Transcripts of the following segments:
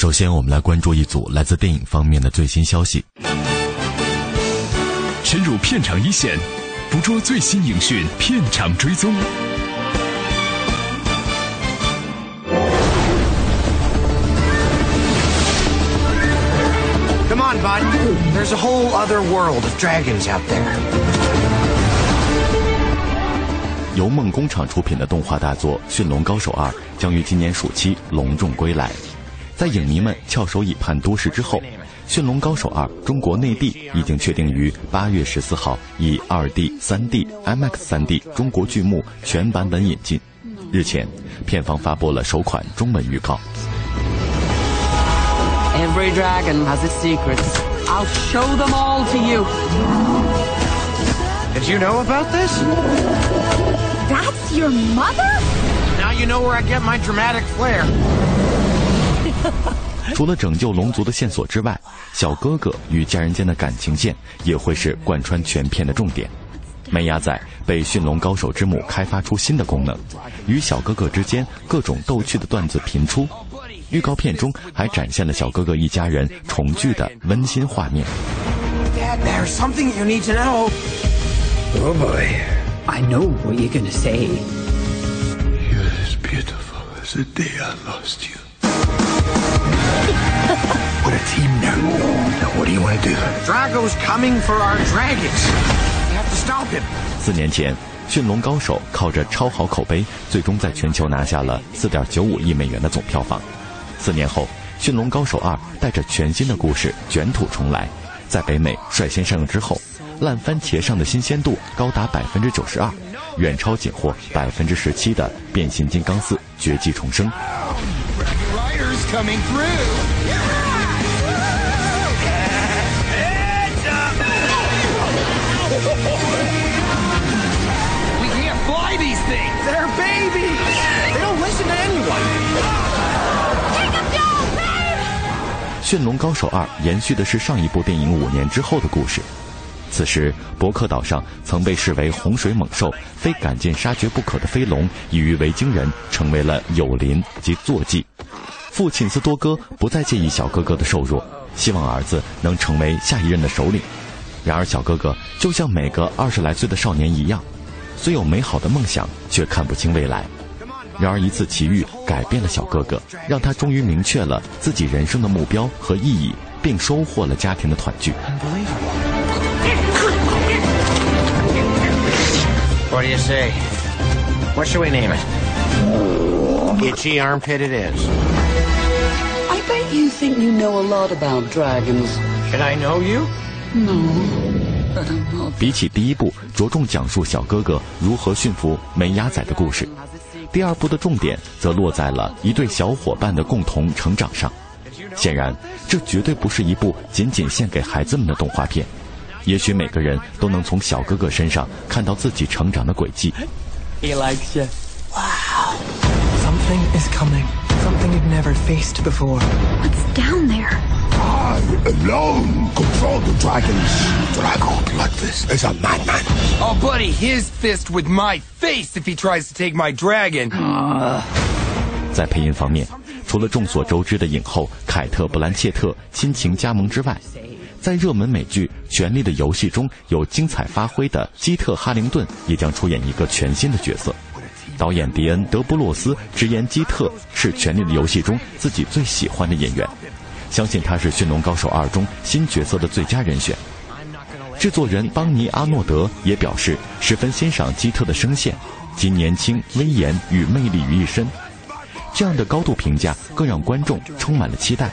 首先，我们来关注一组来自电影方面的最新消息。深入片场一线，捕捉最新影讯，片场追踪。Come on, bud. There's a whole other world of dragons out there. 由梦工厂出品的动画大作《驯龙高手二》将于今年暑期隆重归来。在影迷们翘首以盼多时之后，《驯龙高手二》中国内地已经确定于八月十四号以二 D、三 D、IMAX 三 D 中国剧目全版本引进。日前，片方发布了首款中文预告。Every dragon has its secrets. I'll show them all to you. Did you know about this? That's your mother? Now you know where I get my dramatic flair. 除了拯救龙族的线索之外，小哥哥与家人间的感情线也会是贯穿全片的重点。梅亚仔被驯龙高手之母开发出新的功能，与小哥哥之间各种逗趣的段子频出。预告片中还展现了小哥哥一家人重聚的温馨画面。Dad, We're a team now. Now what do you want to do? Drago's coming for our dragons. We have to stop him. 四年前，《驯龙高手》靠着超好口碑，最终在全球拿下了4.95亿美元的总票房。四年后，《驯龙高手二》带着全新的故事卷土重来，在北美率先上映之后，烂番茄上的新鲜度高达百分之九十二，远超仅获百分之十七的《变形金刚四：绝迹重生》。Riders coming through. We can't fly these things. They're babies. They don't listen to anyone. 《驯龙高手二》延续的是上一部电影五年之后的故事。 此时，伯克岛上曾被视为洪水猛兽、非赶尽杀绝不可的飞龙，已与维京人成为了友邻及坐骑。父亲斯多哥不再介意小哥哥的瘦弱，希望儿子能成为下一任的首领。然而，小哥哥就像每个二十来岁的少年一样，虽有美好的梦想，却看不清未来。然而，一次奇遇改变了小哥哥，让他终于明确了自己人生的目标和意义，并收获了家庭的团聚。What do you say? What should we name it? Itchy armpit it is. I bet you think you know a lot about dragons. Should I know you? No. But I'm not. 比起第一部着重讲述小哥哥如何驯服梅鸭仔的故事，第二部的重点则落在了一对小伙伴的共同成长上。显然，这绝对不是一部仅仅献给孩子们的动画片。也许每个人都能从小哥哥身上看到自己成长的轨迹。He likes you. Wow. Something is coming. Something you've never faced before. What's down there? I alone control the dragons. Drago Bloodfist is a madman. I'll buddy his fist with my face if he tries to take my dragon. 在配音方面，除了众所周知的影后凯特·布兰切特亲情加盟之外，在热门美剧《权力的游戏》中有精彩发挥的基特·哈灵顿也将出演一个全新的角色。导演迪恩·德布洛斯直言，基特是《权力的游戏》中自己最喜欢的演员，相信他是《驯龙高手二》中新角色的最佳人选。制作人邦尼·阿诺德也表示十分欣赏基特的声线，集年轻、威严与魅力于一身。这样的高度评价更让观众充满了期待。《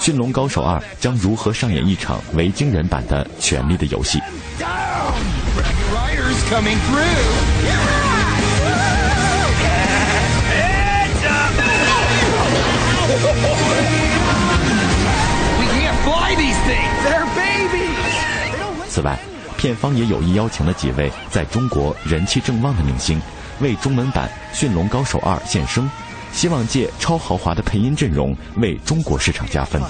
《驯龙高手二》将如何上演一场维京人版的《权力的游戏》。此外，片方也有意邀请了几位在中国人气正旺的明星，为中文版《驯龙高手二》献声，希望借超豪华的配音阵容为中国市场加分。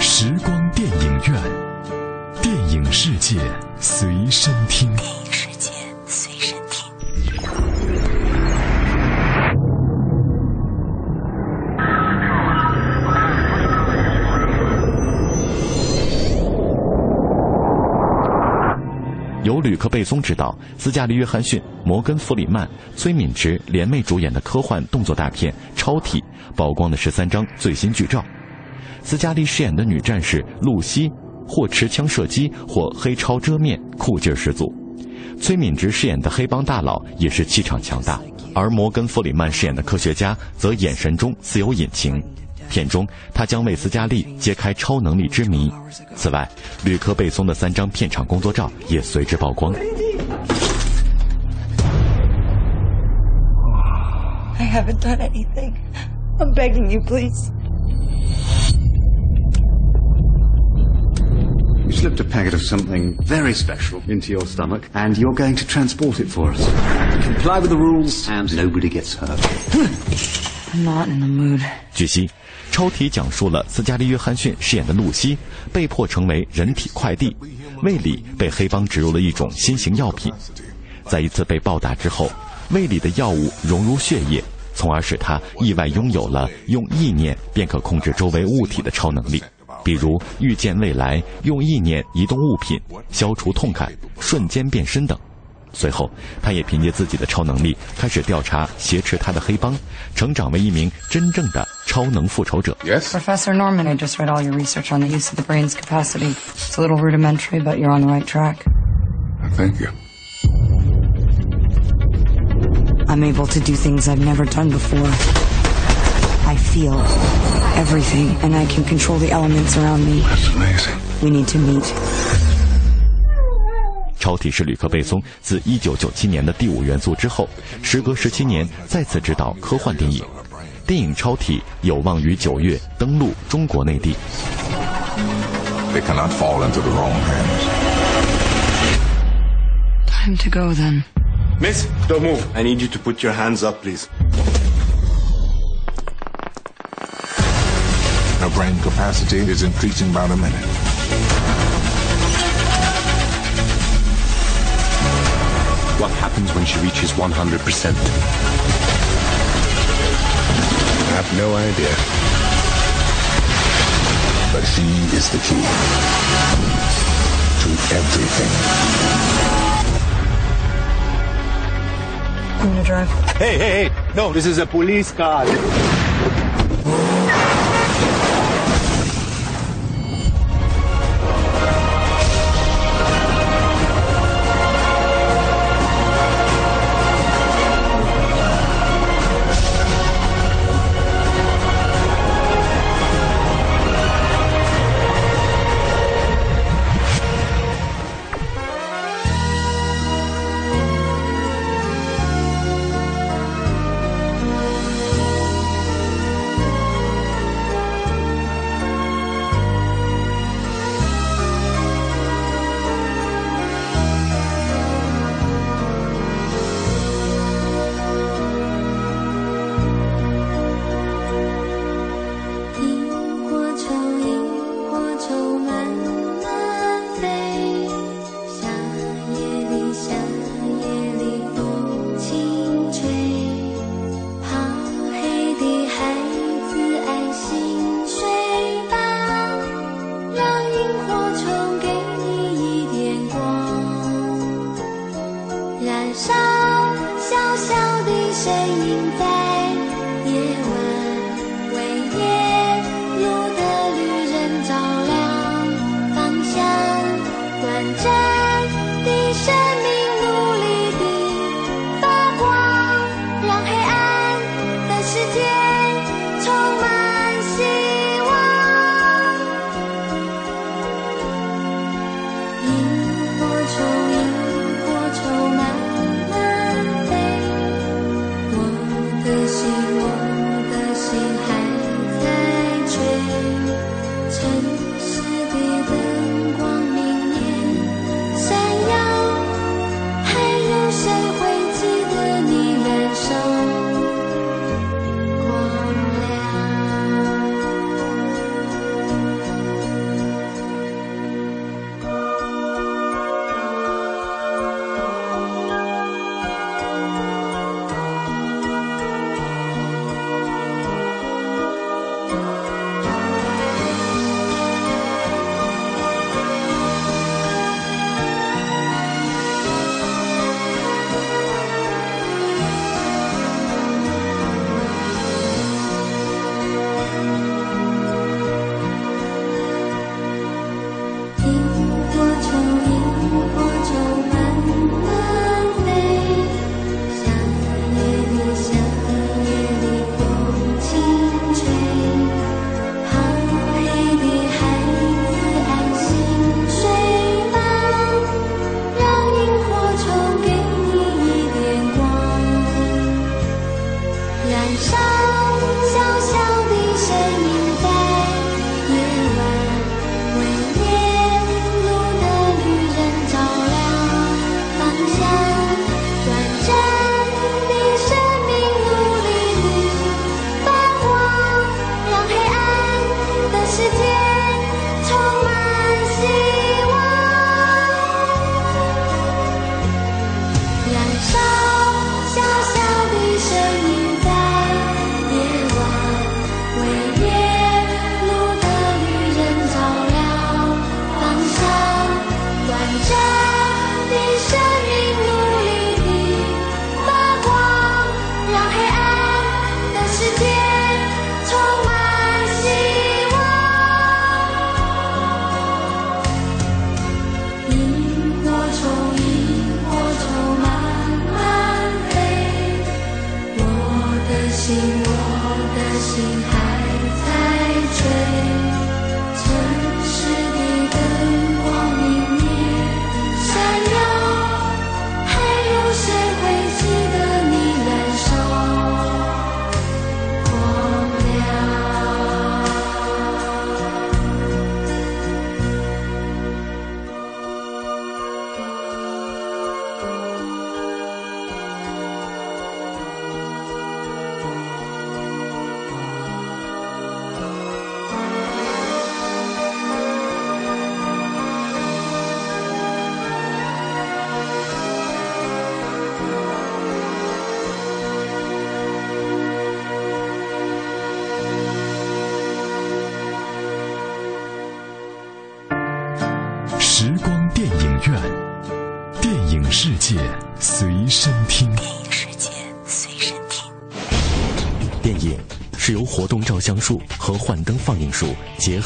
时光电影院，电影世界随身听。电影世界由吕克·贝松执导，斯嘉丽·约翰逊、摩根·弗里曼、崔敏植联袂主演的科幻动作大片《超体》曝光的十三张最新剧照。斯嘉丽饰演的女战士露西，或持枪射击，或黑超遮面，酷劲十足。崔敏植饰演的黑帮大佬也是气场强大，而摩根·弗里曼饰演的科学家则眼神中自有隐情。片中，他将为斯嘉丽揭开超能力之谜。此外，吕克·贝松的三张片场工作照也随之曝光。 I haven't done anything. I'm begging you, please. You slipped a packet of something very special into your stomach, and you're going to transport it for us. Comply with the rules, and nobody gets hurt. I'm not in the mood. 据悉，《 超体》讲述了斯嘉丽·约翰逊饰演的露西被迫成为人体快递，胃里被黑帮植入了一种新型药品。在一次被暴打之后，胃里的药物融入血液，从而使他意外拥有了用意念便可控制周围物体的超能力，比如预见未来、用意念移动物品、消除痛感、瞬间变身等。随后，他也凭借自己的超能力开始调查挟持他的黑帮，成长为一名真正的超能复仇者。 Yes? Professor Norman, I just read all your research on the use of the brain's capacity. It's a little rudimentary, but you're on the right track. Thank you. I'm able to do things I've never done before. I feel everything, and I can control the elements around me. That's amazing. We need to meet. 超体是吕克·贝松自1997年的《第五元素》之后，时隔十七年再次执导科幻电影。电影《超体》有望于九月登陆中国内地。They cannot fall into the wrong hands. Time to go then. Miss, don't move. I need you to put your hands up, please. Her brain capacity is increasing by the minute. What happens when she reaches 100%? I have no idea. But she is the key to everything. I'm gonna drive. Hey, hey, hey! No, this is a police car.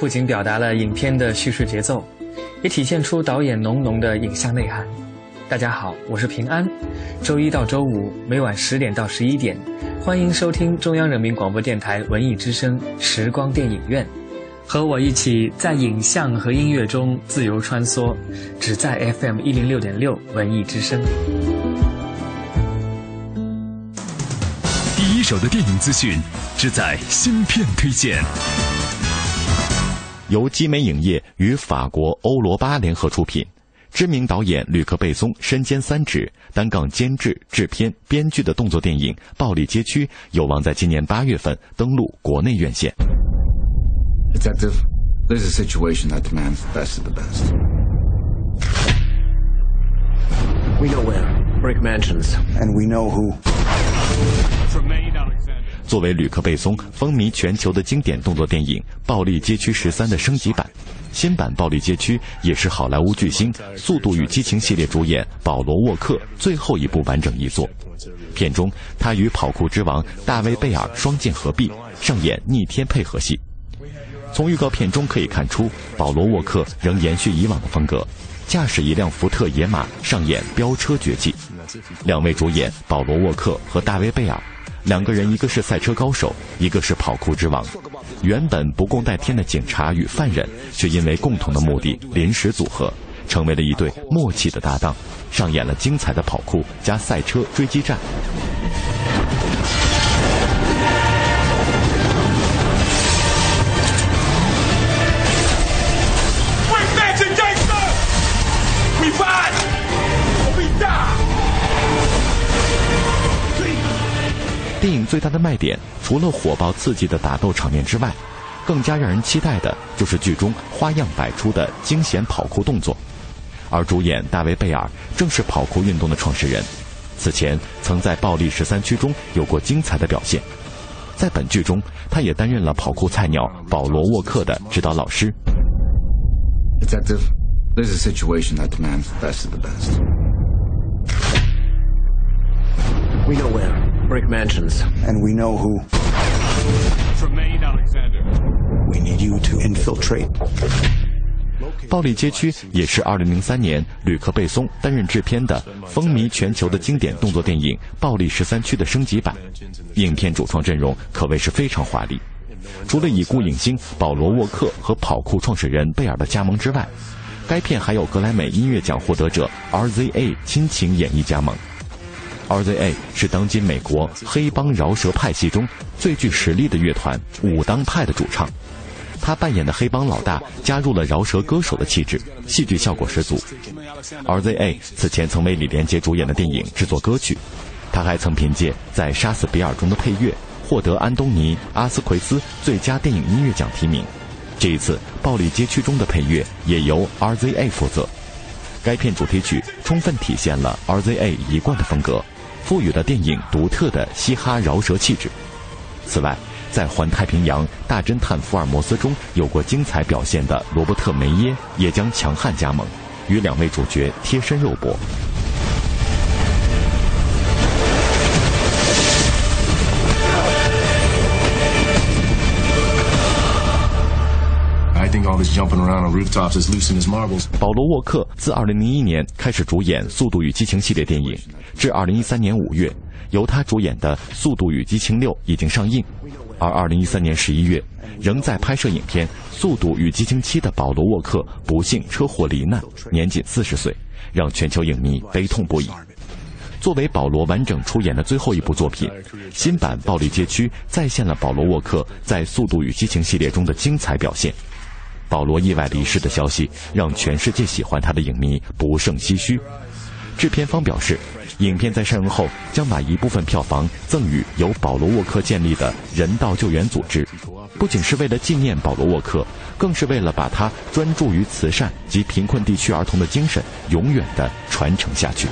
不仅表达了影片的叙事节奏，也体现出导演浓浓的影像内涵。大家好，我是平安。周一到周五每晚十点到十一点，欢迎收听中央人民广播电台文艺之声时光电影院，和我一起在影像和音乐中自由穿梭，只在 FM 一零六点六文艺之声。第一手的电影资讯，只在芯片推荐。由基美影业与法国欧罗巴联合出品，知名导演吕克·贝松身兼三职，单杠监制、制片、编剧的动作电影《暴力街区》有望在今年八月份登陆国内院线。Detective, there's a situation that demands the best of the best. We know where. Brick Mansions. And we know who. 作为吕克·贝松风靡全球的经典动作电影《暴力街区十三》的升级版，新版《暴力街区》也是好莱坞巨星《速度与激情》系列主演保罗·沃克最后一部完整遗作。片中，他与跑酷之王大卫·贝尔双剑合璧，上演逆天配合戏。从预告片中可以看出，保罗·沃克仍延续以往的风格，驾驶一辆福特野马上演飙车绝技。两位主演保罗·沃克和大卫·贝尔。两个人，一个是赛车高手，一个是跑酷之王。原本不共戴天的警察与犯人，却因为共同的目的临时组合，成为了一对默契的搭档，上演了精彩的跑酷加赛车追击战。电影最大的卖点，除了火爆刺激的打斗场面之外，更加让人期待的就是剧中花样百出的惊险跑酷动作。而主演大卫·贝尔正是跑酷运动的创始人，此前曾在《暴力十三区》中有过精彩的表现。在本剧中，他也担任了跑酷菜鸟保罗·沃克的指导老师。Detective, there's a situation that demands the best of the best. We know where. Brick Mansions. And we know who. Tremaine Alexander. We need you to infiltrate. 暴力街区也是2003年吕克·贝松担任制片的风靡全球的经典动作电影《暴力十三区》的升级版。影片主创阵容可谓是非常华丽，除了已故影星保罗·沃克和跑酷创始人贝尔的加盟之外，该片还有格莱美音乐奖获得者 RZA 亲情演绎加盟。RZA 是当今美国黑帮饶舌派系中最具实力的乐团武当派的主唱，他扮演的黑帮老大加入了饶舌歌手的气质，戏剧效果十足。RZA 此前曾为李连杰主演的电影制作歌曲，他还曾凭借在《杀死比尔》中的配乐获得安东尼·阿斯奎斯最佳电影音乐奖提名。这一次，《暴力街区》中的配乐也由 RZA 负责。该片主题曲充分体现了 RZA 一贯的风格。赋予了电影独特的嘻哈饶舌气质。此外，在《环太平洋：大侦探福尔摩斯》中有过精彩表现的罗伯特·梅耶也将强悍加盟，与两位主角贴身肉搏。保罗·沃克自2001年开始主演《速度与激情》系列电影，至2013年5月，由他主演的《速度与激情6》已经上映。而2013年11月，仍在拍摄影片《速度与激情7》的保罗·沃克不幸车祸罹难，年仅40岁，让全球影迷悲痛不已。作为保罗完整出演的最后一部作品，新版《暴力街区》再现了保罗·沃克在《速度与激情》系列中的精彩表现。保罗意外离世的消息让全世界喜欢他的影迷不胜唏嘘。制片方表示，影片在上映后将把一部分票房赠予由保罗沃克建立的人道救援组织，不仅是为了纪念保罗沃克，更是为了把他专注于慈善及贫困地区儿童的精神永远的传承下去。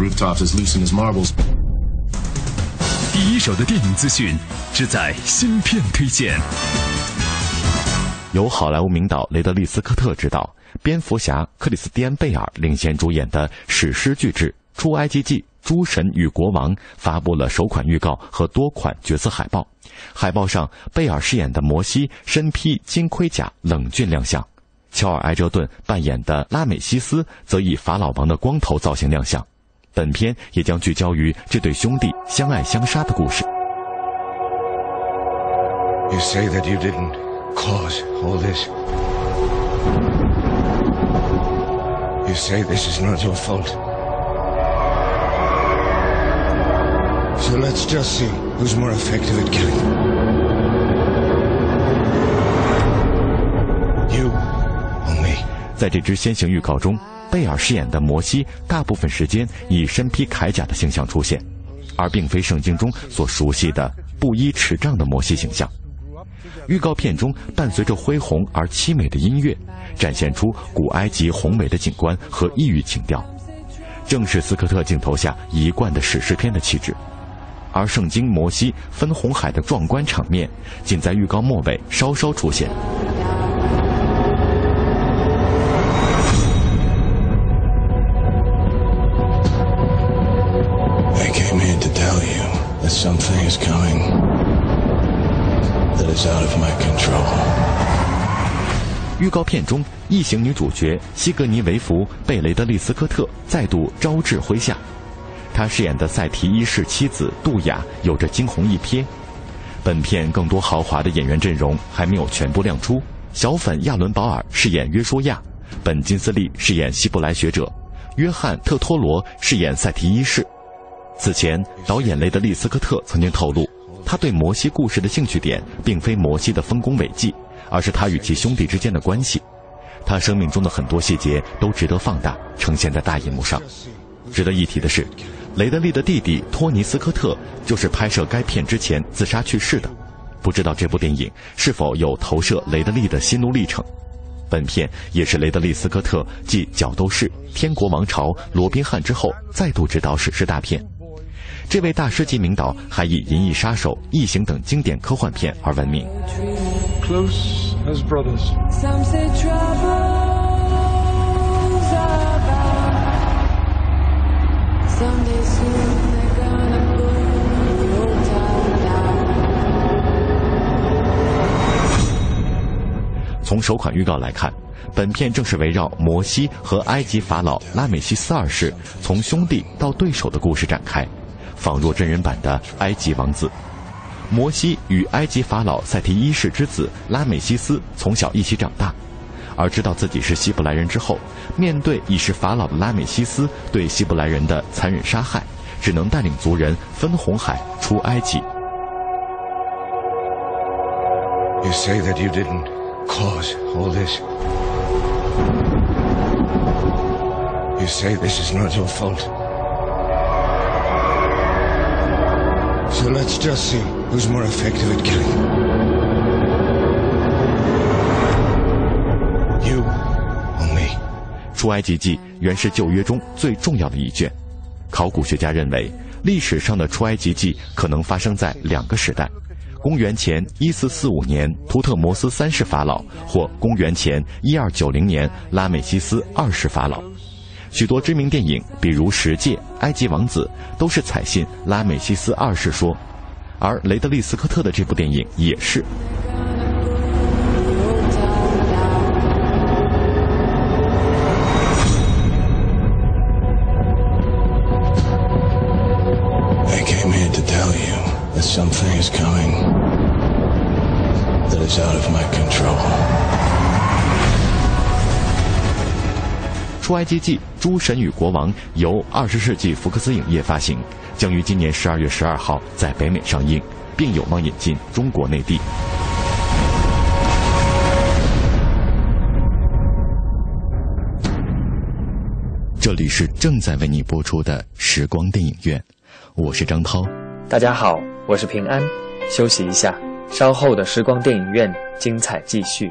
Rooftops as loose as marbles. 第一手的电影资讯，只在新片推荐。由好莱坞名导雷德利·斯科特执导，蝙蝠侠克里斯蒂安·贝尔领衔主演的史诗巨制《出埃及记：诸神与国王》发布了首款预告和多款角色海报。海报上，贝尔饰演的摩西身披金盔甲，冷峻亮相。乔尔·埃哲顿扮演的拉美西斯则以法老王的光头造型亮相。本片也将聚焦于这对兄弟相爱相杀的故事。You say that you didn't cause all this. You say this is not your fault. So let's just see who's more effective at killing. You 在这支先行预告中， 贝尔饰演的摩西大部分时间以身披铠甲的形象出现，而并非圣经中所熟悉的布衣持杖的摩西形象。预告片中伴随着恢宏而凄美的音乐，展现出古埃及宏伟的景观和异域情调，正是斯科特镜头下一贯的史诗片的气质。而圣经摩西分红海的壮观场面，仅在预告末尾稍稍出现。Is coming that is out of my control. 预告片中，异形女主角西格尼维弗贝雷德利·斯科特再度招至麾下。他饰演的赛提一世妻子杜雅有着惊鸿一瞥。本片更多豪华的演员阵容还没有全部亮出。小粉亚伦·保尔饰演约书亚，本·金斯利饰演希伯来学者，约翰·特托罗饰演赛提一世。此前，导演雷德利·斯科特曾经透露，他对摩西故事的兴趣点并非摩西的丰功伟绩，而是他与其兄弟之间的关系。他生命中的很多细节都值得放大，呈现在大银幕上。值得一提的是，雷德利的弟弟托尼·斯科特就是拍摄该片之前自杀去世的。不知道这部电影是否有投射雷德利的心路历程？本片也是雷德利·斯科特继《角斗士》《天国王朝》《罗宾汉》之后再度执导史诗大片。这位大师级名导还以《银翼杀手》《异形》等经典科幻片而闻名。从首款预告来看，本片正是围绕摩西和埃及法老拉美西斯二世从兄弟到对手的故事展开。仿若真人版的埃及王子，摩西与埃及法老塞提一世之子拉美西斯从小一起长大，而知道自己是希伯来人之后，面对已是法老的拉美西斯对希伯来人的残忍杀害，只能带领族人分红海出埃及。You say that you didn't cause all this. You say this is not your fault. So let's just see who's more effective at killing. You or me? 出埃及记原是旧约中最重要的一卷。考古学家认为，历史上的出埃及记可能发生在两个时代：公元前一四四五年图特摩斯三世法老，或公元前一二九零年拉美西斯二世法老。许多知名电影比如十届埃及王子都是采信拉美西斯二世说而雷德利斯科特的这部电影也是 i came here to tell you that something is coming that is out of my control 埃及记：诸神与国王》由二十世纪福克斯影业发行，将于今年十二月十二号在北美上映，并有望引进中国内地。这里是正在为你播出的时光电影院，我是张涛。大家好，我是平安。休息一下，稍后的时光电影院精彩继续。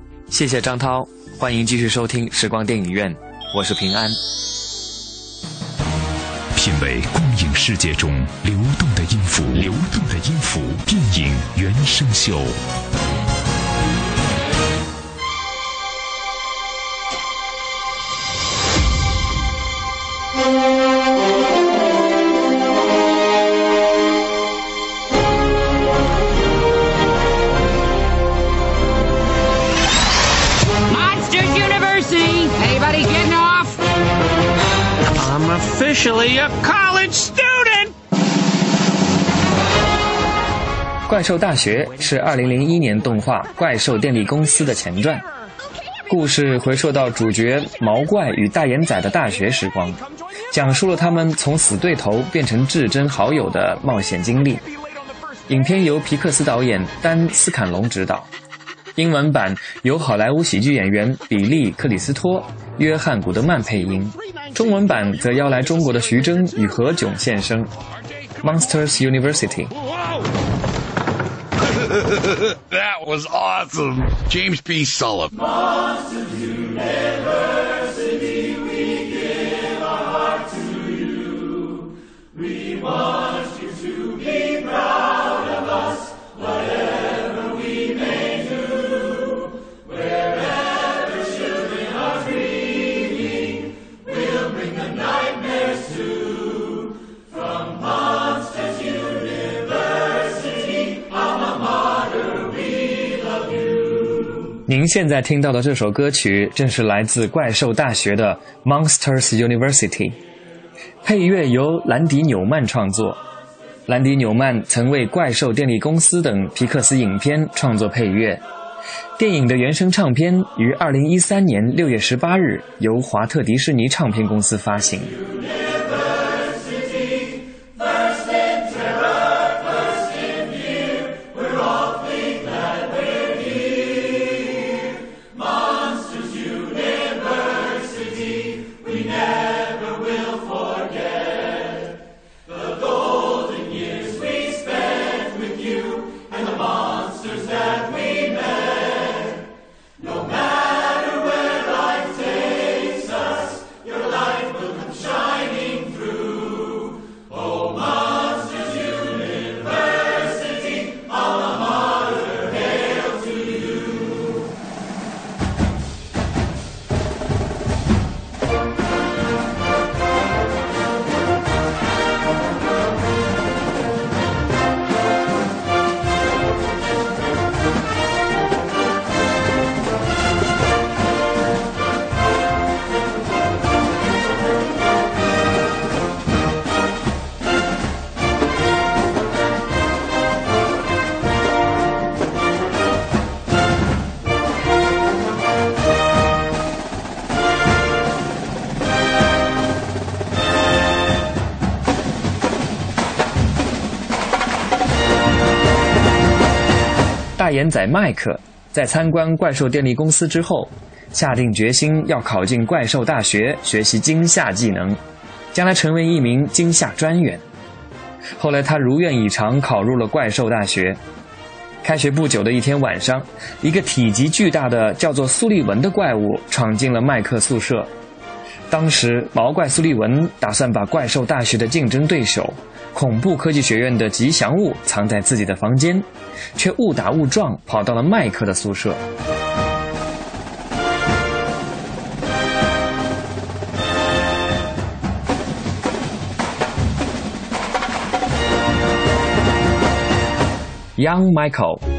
谢谢张涛，欢迎继续收听时光电影院，我是平安。品味光影世界中流动的音符，流动的音符，电影原声秀。Officially a college student。怪兽大学是二零零一年动画《怪兽电力公司》的前传，故事回溯到主角毛怪与大眼仔的大学时光，讲述了他们从死对头变成至真好友的冒险经历。影片由皮克斯导演丹斯坎隆执导，英文版由好莱坞喜剧演员比利克里斯托、约翰古德曼配音。中文版则邀来中国的徐峥与何炅现身，《Monsters University》。That was awesome, James B. Sullivan. 您现在听到的这首歌曲正是来自怪兽大学的《Monsters University》，配乐由兰迪·纽曼创作。兰迪·纽曼曾为《怪兽电力公司》等皮克斯影片创作配乐。电影的原声唱片于二零一三年六月十八日由华特迪士尼唱片公司发行。大眼仔麦克在参观怪兽电力公司之后，下定决心要考进怪兽大学学习惊吓技能，将来成为一名惊吓专员。后来他如愿以偿考入了怪兽大学。开学不久的一天晚上，一个体积巨大的叫做苏利文的怪物闯进了麦克宿舍。当时毛怪苏利文打算把怪兽大学的竞争对手恐怖科技学院的吉祥物藏在自己的房间，却误打误撞跑到了麦克的宿舍。Young Michael。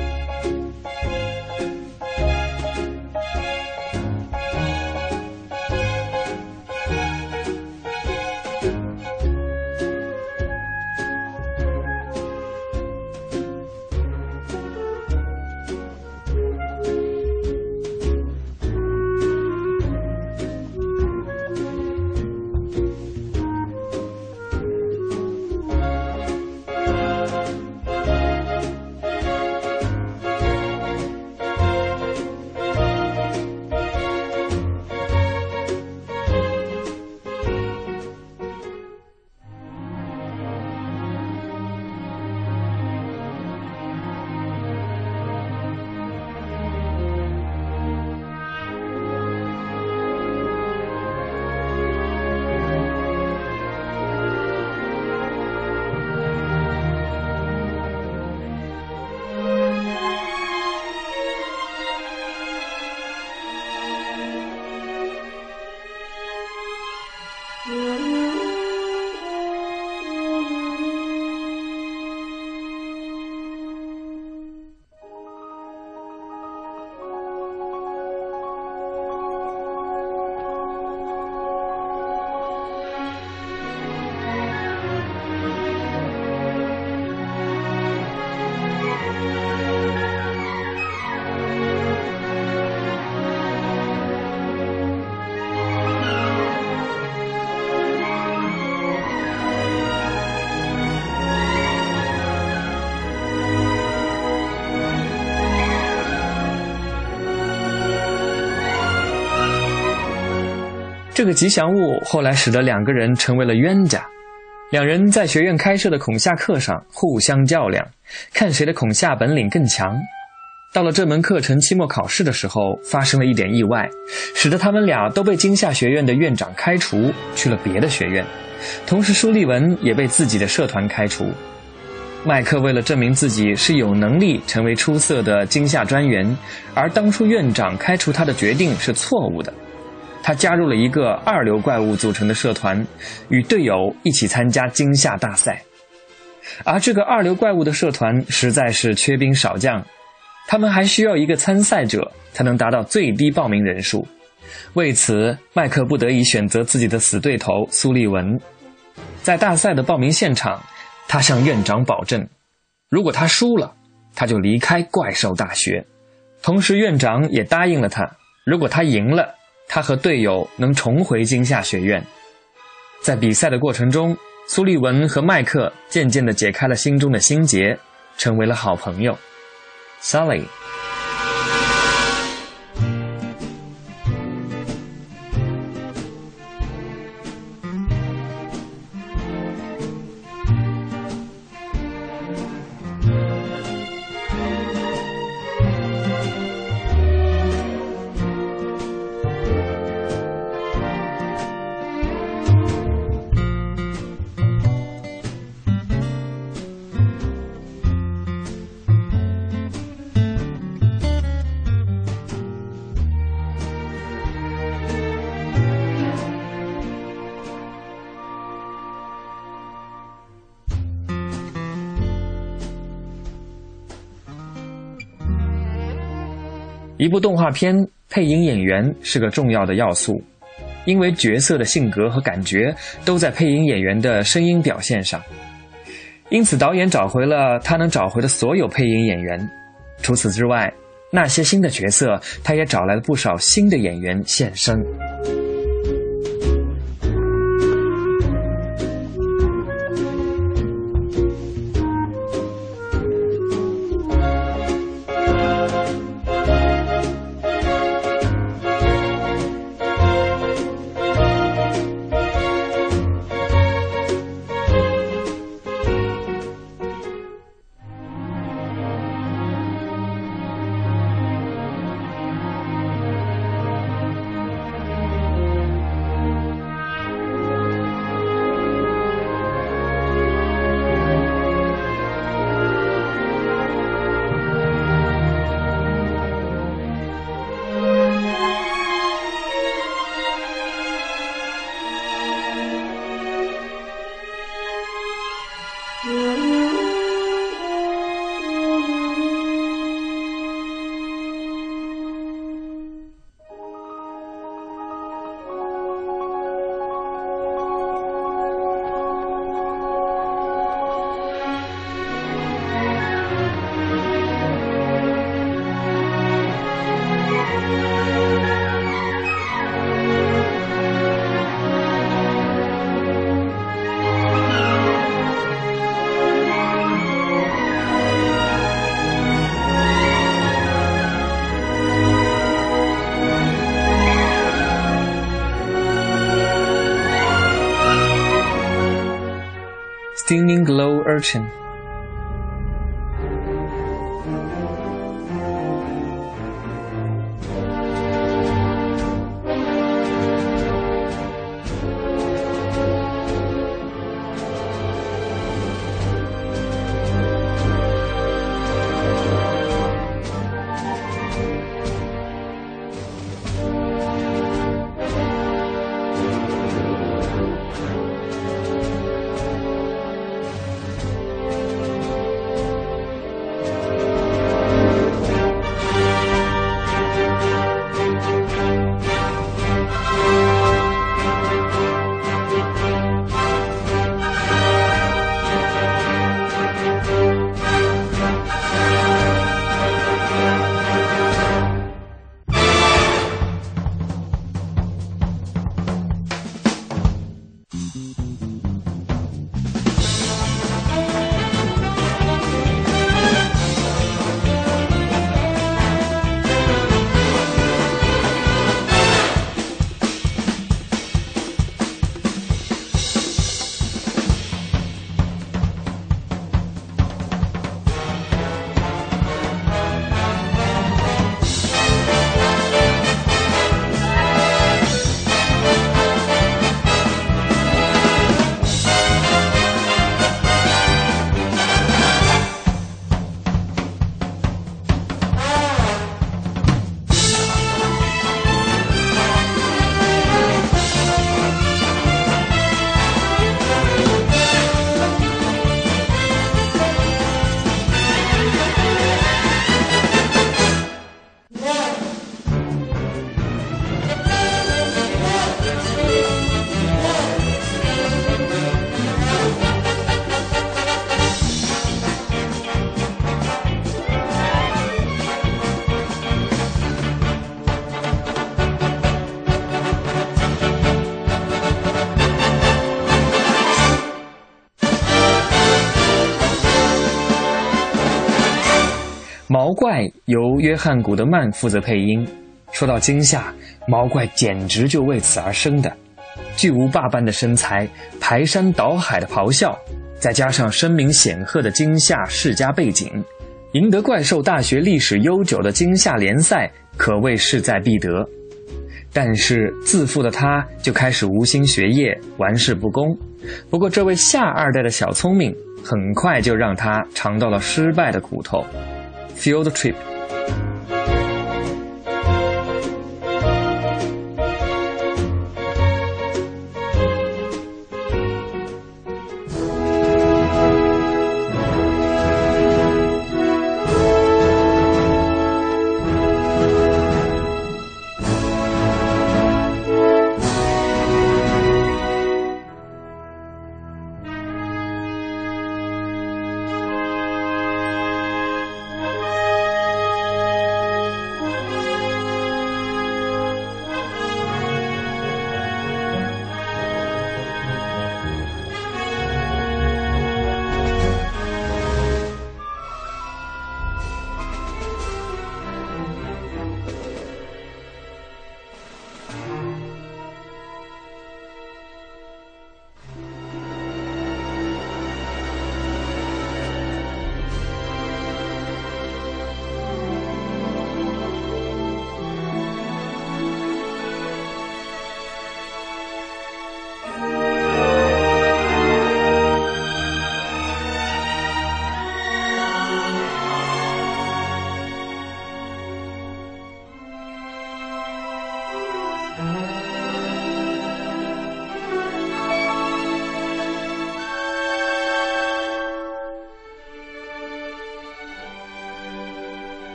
这个吉祥物后来使得两个人成为了冤家，两人在学院开设的孔夏课上互相较量，看谁的孔夏本领更强。到了这门课程期末考试的时候，发生了一点意外，使得他们俩都被惊吓学院的院长开除，去了别的学院。同时，舒利文也被自己的社团开除。麦克为了证明自己是有能力成为出色的惊吓专员，而当初院长开除他的决定是错误的。他加入了一个二流怪物组成的社团，与队友一起参加惊吓大赛。而这个二流怪物的社团实在是缺兵少将，他们还需要一个参赛者才能达到最低报名人数。为此，麦克不得已选择自己的死对头苏利文。在大赛的报名现场，他向院长保证，如果他输了，他就离开怪兽大学。同时，院长也答应了他，如果他赢了。他和队友能重回惊吓学院，在比赛的过程中，苏利文和麦克渐渐地解开了心中的心结，成为了好朋友。Sally。一部动画片配音演员是个重要的要素，因为角色的性格和感觉都在配音演员的声音表现上。因此，导演找回了他能找回的所有配音演员。除此之外，那些新的角色，他也找来了不少新的演员现身。singing low urchin. 怪由约翰·古德曼负责配音。说到惊吓，毛怪简直就为此而生的。巨无霸般的身材，排山倒海的咆哮，再加上声名显赫的惊吓世家背景，赢得怪兽大学历史悠久的惊吓联赛，可谓势在必得。但是自负的他，就开始无心学业，玩世不恭。不过，这位夏二代的小聪明，很快就让他尝到了失败的苦头。Field Trip。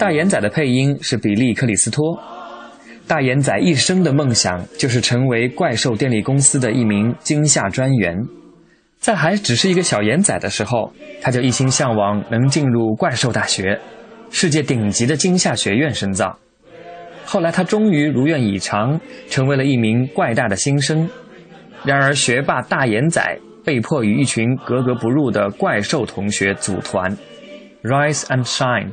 大眼仔的配音是比利·克里斯托。大眼仔一生的梦想就是成为怪兽电力公司的一名惊吓专员。在还只是一个小眼仔的时候，他就一心向往能进入怪兽大学，世界顶级的惊吓学院深造。后来他终于如愿以偿，成为了一名怪大的新生。然而，学霸大眼仔被迫与一群格格不入的怪兽同学组团，Rise and Shine。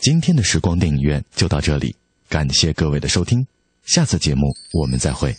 今天的时光电影院就到这里，感谢各位的收听，下次节目我们再会。